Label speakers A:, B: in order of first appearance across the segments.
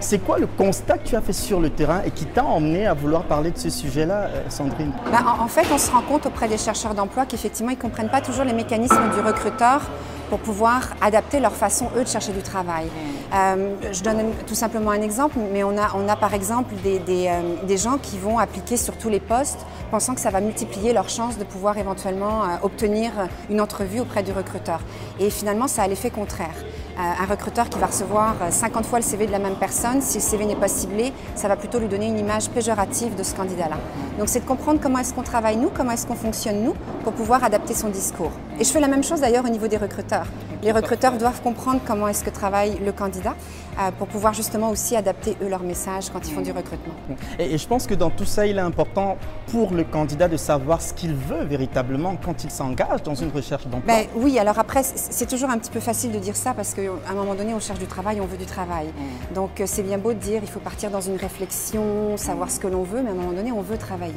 A: C'est quoi le constat que tu as fait sur le terrain et qui t'a emmené à vouloir parler de ce sujet-là, euh, Sandrine?
B: Ben, en, fait, on se rend compte auprès des chercheurs d'emploi qu'effectivement, ils ne comprennent pas toujours les mécanismes du recruteur pour pouvoir adapter leur façon, eux, de chercher du travail. Euh, je donne tout simplement un exemple, mais on a, on a par exemple des, des, euh, des, gens qui vont appliquer sur tous les postes, pensant que ça va multiplier leurs chances de pouvoir éventuellement euh, obtenir une entrevue auprès du recruteur. Et finalement, ça a l'effet contraire. Un recruteur qui va recevoir 50 fois le CV de la même personne, si le CV n'est pas ciblé, ça va plutôt lui donner une image péjorative de ce candidat-là. Donc c'est de comprendre comment est-ce qu'on travaille nous, comment est-ce qu'on fonctionne nous, pour pouvoir adapter son discours. Et je fais la même chose d'ailleurs au niveau des recruteurs. Les recruteurs doivent comprendre comment est-ce que travaille le candidat euh, pour pouvoir justement aussi adapter eux leur message quand ils font du recrutement.
A: Et, je pense que dans tout ça, il est important pour le candidat de savoir ce qu'il veut véritablement quand il s'engage dans une recherche d'emploi.
B: Ben, oui, alors après, c'est toujours un petit peu facile de dire ça parce qu'à un moment donné, on cherche du travail, on veut du travail. Mm. Donc euh, c'est bien beau de dire il faut partir dans une réflexion, savoir ce que l'on veut, mais à un moment donné, on veut travailler.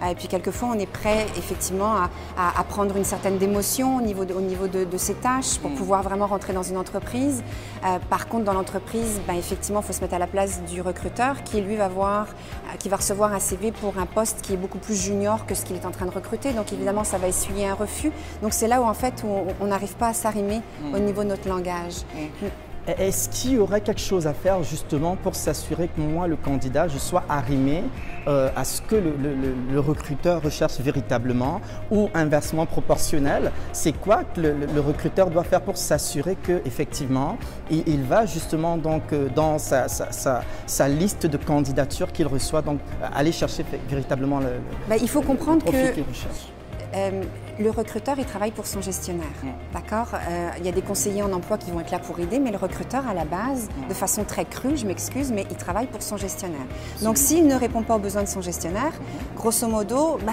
B: Mm. Et puis quelquefois, on est prêt effectivement à, prendre une certaine démotion au niveau de, au niveau de, ses tâches pour mm. Pouvoir vraiment rentrer dans une entreprise. Euh, par contre, dans l'entreprise, ben, effectivement, il faut se mettre à la place du recruteur qui, lui, va, voir, euh, qui va recevoir un CV pour un poste qui est beaucoup plus junior que ce qu'il est en train de recruter. Donc, évidemment, ça va essuyer un refus. Donc, c'est là où, en fait, où on n'arrive pas à s'arrimer mm. au niveau de notre langage. Mm.
A: Est-ce qu'il y aurait quelque chose à faire justement pour s'assurer que moi, le candidat, je sois arrimé euh, à ce que le, recruteur recherche véritablement ou inversement proportionnel? C'est quoi que le, recruteur doit faire pour s'assurer qu'effectivement, il, il va justement donc euh, dans sa, sa, liste de candidatures qu'il reçoit, donc aller chercher véritablement le,
B: ben, il faut comprendre que euh, le recruteur, il travaille pour son gestionnaire. D'accord? Euh, Il y a des conseillers en emploi qui vont être là pour aider, mais le recruteur, à la base, de façon très crue, je m'excuse, mais il travaille pour son gestionnaire. Donc, s'il ne répond pas aux besoins de son gestionnaire, grosso modo, bah,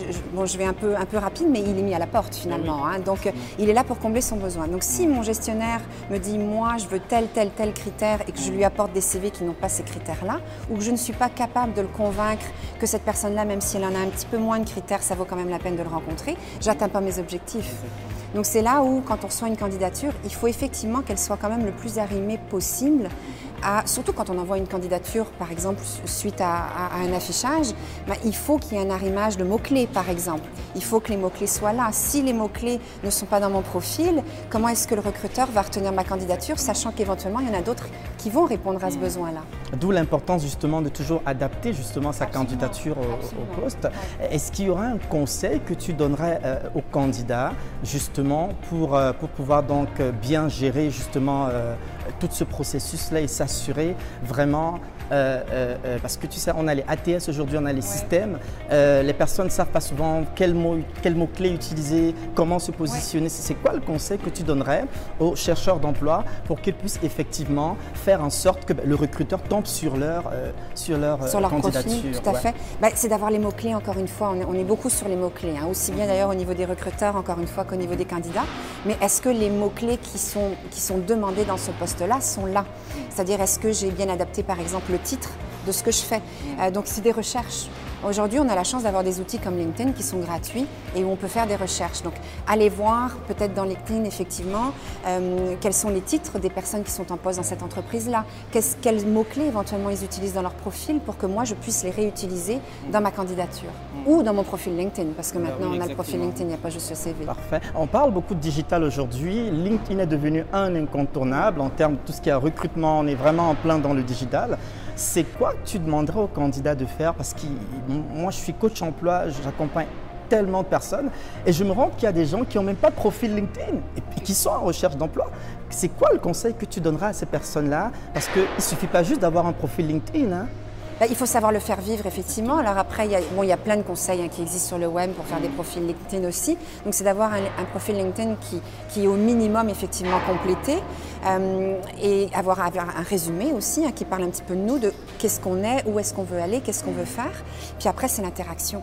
B: euh, bon, je vais un peu, un peu rapide, mais il est mis à la porte finalement. Hein. Donc, il est là pour combler son besoin. Donc, si mon gestionnaire me dit, moi, je veux tel, tel, tel critère et que je lui apporte des CV qui n'ont pas ces critères-là, ou que je ne suis pas capable de le convaincre que cette personne-là, même si elle en a un petit peu moins de critères, ça vaut quand même la peine de le rencontrer, j'atteins pas mes objectifs. Donc c'est là où, quand on reçoit une candidature, il faut effectivement qu'elle soit quand même le plus arrimée possible surtout quand on envoie une candidature, par exemple, suite à, un affichage, ben, il faut qu'il y ait un arrimage de mots-clés, par exemple. Il faut que les mots-clés soient là. Si les mots-clés ne sont pas dans mon profil, comment est-ce que le recruteur va retenir ma candidature, sachant qu'éventuellement, il y en a d'autres qui vont répondre à ce besoin-là?
A: D'où l'importance justement de toujours adapter justement sa candidature au, poste. Est-ce qu'il y aura un conseil que tu donnerais euh, aux candidats justement pour, euh, pour pouvoir donc bien gérer justement euh, tout ce processus-là et s'assurer vraiment euh, euh, euh, parce que tu sais, on a les ATS aujourd'hui, on a les systèmes. les personnes ne savent pas souvent quel mot, quel mot clé utiliser, comment se positionner. C'est quoi le conseil que tu donnerais aux chercheurs d'emploi pour qu'ils puissent effectivement faire en sorte que ben, le recruteur tombe sur leur, sur leur,
B: sur leur candidature? Tout à fait. Bah, c'est d'avoir les mots-clés, encore une fois. On est, beaucoup sur les mots-clés, hein. aussi bien d'ailleurs au niveau des recruteurs, encore une fois, qu'au niveau des candidats. Mais est-ce que les mots-clés qui sont, qui sont demandés dans ce sont là. C'est-à-dire, est-ce que j'ai bien adapté, par exemple, le titre de ce que je fais. Euh, donc c'est des recherches. Aujourd'hui, on a la chance d'avoir des outils comme LinkedIn qui sont gratuits et où on peut faire des recherches. Donc, allez voir peut-être dans LinkedIn, effectivement, euh, quels sont les titres des personnes qui sont en poste dans cette entreprise-là. Quels mots-clés éventuellement ils utilisent dans leur profil pour que moi, je puisse les réutiliser dans ma candidature ou dans mon profil LinkedIn, parce que bah maintenant, on a le profil LinkedIn, il n'y a pas juste le CV.
A: Parfait. On parle beaucoup de digital aujourd'hui. LinkedIn est devenu un incontournable en termes de tout ce qui est recrutement. On est vraiment en plein dans le digital. C'est quoi que tu demanderais aux candidats de faire? Parce que moi, je suis coach emploi, j'accompagne tellement de personnes et je me rends qu'il y a des gens qui n'ont même pas de profil LinkedIn et qui sont en recherche d'emploi. C'est quoi le conseil que tu donneras à ces personnes-là? Parce qu'il ne suffit pas juste d'avoir un profil LinkedIn. Hein.
B: Bah, il faut savoir le faire vivre, effectivement. Alors après, il y a, plein de conseils hein, qui existent sur le web pour faire des profils LinkedIn aussi. Donc c'est d'avoir un, profil LinkedIn qui, qui, est au minimum effectivement complété euh, et avoir, un résumé aussi hein, qui parle un petit peu de nous, de qu'est-ce qu'on est, où est-ce qu'on veut aller, qu'est-ce qu'on veut faire. Puis après, c'est l'interaction.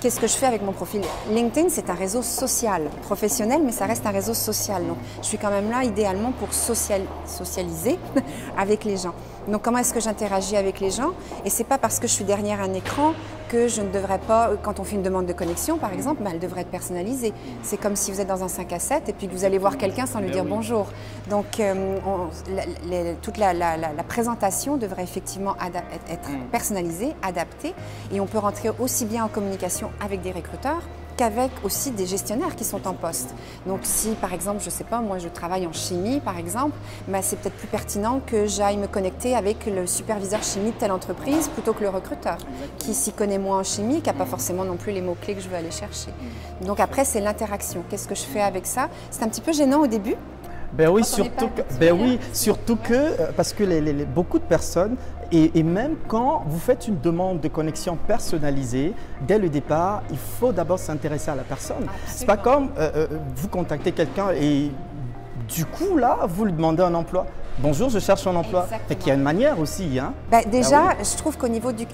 B: Qu'est-ce que je fais avec mon profil LinkedIn, c'est un réseau social, professionnel, mais ça reste un réseau social. Donc, je suis quand même là idéalement pour socialiser avec les gens. Donc, comment est-ce que j'interagis avec les gens? Et c'est pas parce que je suis derrière un écran que je ne devrais pas, quand on fait une demande de connexion par exemple, ben, elle devrait être personnalisée. C'est comme si vous êtes dans un 5 à 7 et puis que vous allez voir quelqu'un sans lui ben dire bonjour. Donc euh, toute la, présentation devrait effectivement être mm. personnalisée, adaptée et on peut rentrer aussi bien en communication avec des recruteurs qu'avec aussi des gestionnaires qui sont en poste. Donc si par exemple, je ne sais pas, moi je travaille en chimie par exemple, ben, c'est peut-être plus pertinent que j'aille me connecter avec le superviseur chimie de telle entreprise plutôt que le recruteur qui s'y connaît moins en chimie, qui n'a pas forcément non plus les mots-clés que je veux aller chercher. Donc après, c'est l'interaction. Qu'est-ce que je fais avec ça? C'est un petit peu gênant au début,
A: ben oui, surtout que, ben oui, surtout que, euh, parce que les, beaucoup de personnes, et, même quand vous faites une demande de connexion personnalisée, dès le départ, il faut d'abord s'intéresser à la personne. C'est pas comme euh, euh, vous contactez quelqu'un et du coup, là, vous lui demandez un emploi. Bonjour, je cherche un emploi. Fait qu'il y a une manière aussi. Hein?
B: Ben, déjà, ah je trouve qu'au niveau du,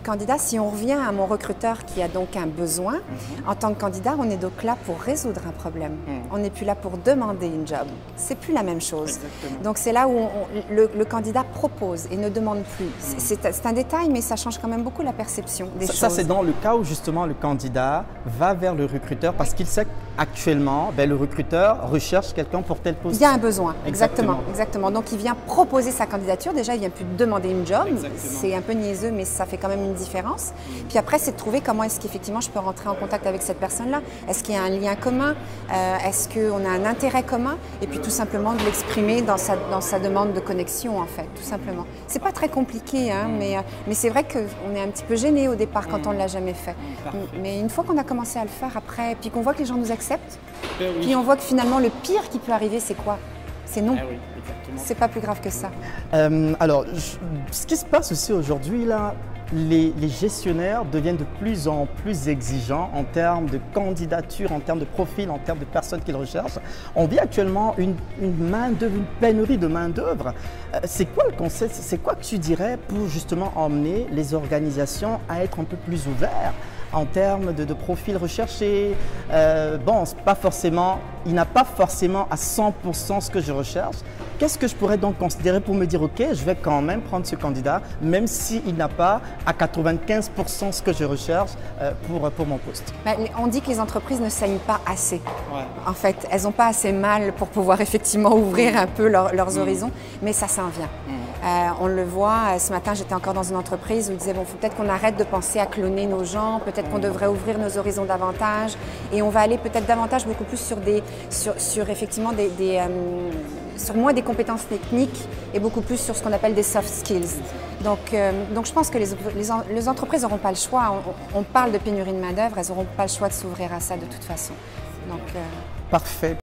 B: candidat, si on revient à mon recruteur qui a donc un besoin, mhm. en tant que candidat, on est donc là pour résoudre un problème. Mhm. On n'est plus là pour demander une job. C'est plus la même chose. Donc c'est là où le, candidat propose et ne demande plus. Mhm. C'est un détail, mais ça change quand même beaucoup la perception des choses.
A: Ça, c'est dans le cas où justement le candidat va vers le recruteur parce qu'il sait qu'actuellement, ben, le recruteur recherche quelqu'un pour tel poste.
B: Il y a un besoin, exactement. exactement. Donc il vient proposer sa candidature. Déjà, il vient plus demander une job. C'est un peu niaiseux, mais ça fait quand même une différence. Puis après, c'est de trouver comment est-ce qu'effectivement je peux rentrer en contact avec cette personne-là. Est-ce qu'il y a un lien commun? Euh, Est-ce qu'on a un intérêt commun? Et puis tout simplement de l'exprimer dans sa, dans sa demande de connexion, en fait, tout simplement. C'est pas très compliqué, hein, mm. mais, euh, mais c'est vrai qu'on est un petit peu gêné au départ quand mm. on ne l'a jamais fait. Mais une fois qu'on a commencé à le faire après, puis qu'on voit que les gens nous acceptent, ben puis on voit que finalement le pire qui peut arriver, c'est quoi? C'est non. Eh c'est pas plus grave que ça.
A: Euh, alors, ce qui se passe aussi aujourd'hui, là, les, gestionnaires deviennent de plus en plus exigeants en termes de candidature, en termes de profil, en termes de personnes qu'ils recherchent. On vit actuellement une, main d'œuvre, une pénurie de main d'œuvre. Euh, c'est quoi le concept? C'est quoi que tu dirais pour justement emmener les organisations à être un peu plus ouvertes? En termes de, profils recherchés. Euh, bon, pas forcément, il n'a pas forcément à 100% ce que je recherche. Qu'est-ce que je pourrais donc considérer pour me dire, OK, je vais quand même prendre ce candidat, même s'il n'a pas à 95% ce que je recherche euh, pour, pour mon poste?
B: Ben, On dit que les entreprises ne saignent pas assez. En fait, elles n'ont pas assez mal pour pouvoir effectivement ouvrir un peu leurs mm. horizons, mais ça s'en vient. Mm. Euh, on le voit, euh, ce matin j'étais encore dans une entreprise où ils disaient, bon, faut peut-être qu'on arrête de penser à cloner nos gens, peut-être qu'on devrait ouvrir nos horizons davantage et on va aller peut-être davantage beaucoup plus sur des, sur, effectivement des, euh, sur moins des compétences techniques et beaucoup plus sur ce qu'on appelle des soft skills. Donc, donc je pense que les, les, entreprises n'auront pas le choix. On, parle de pénurie de main-d'œuvre, elles n'auront pas le choix de s'ouvrir à ça de toute façon.
A: Donc, Parfait.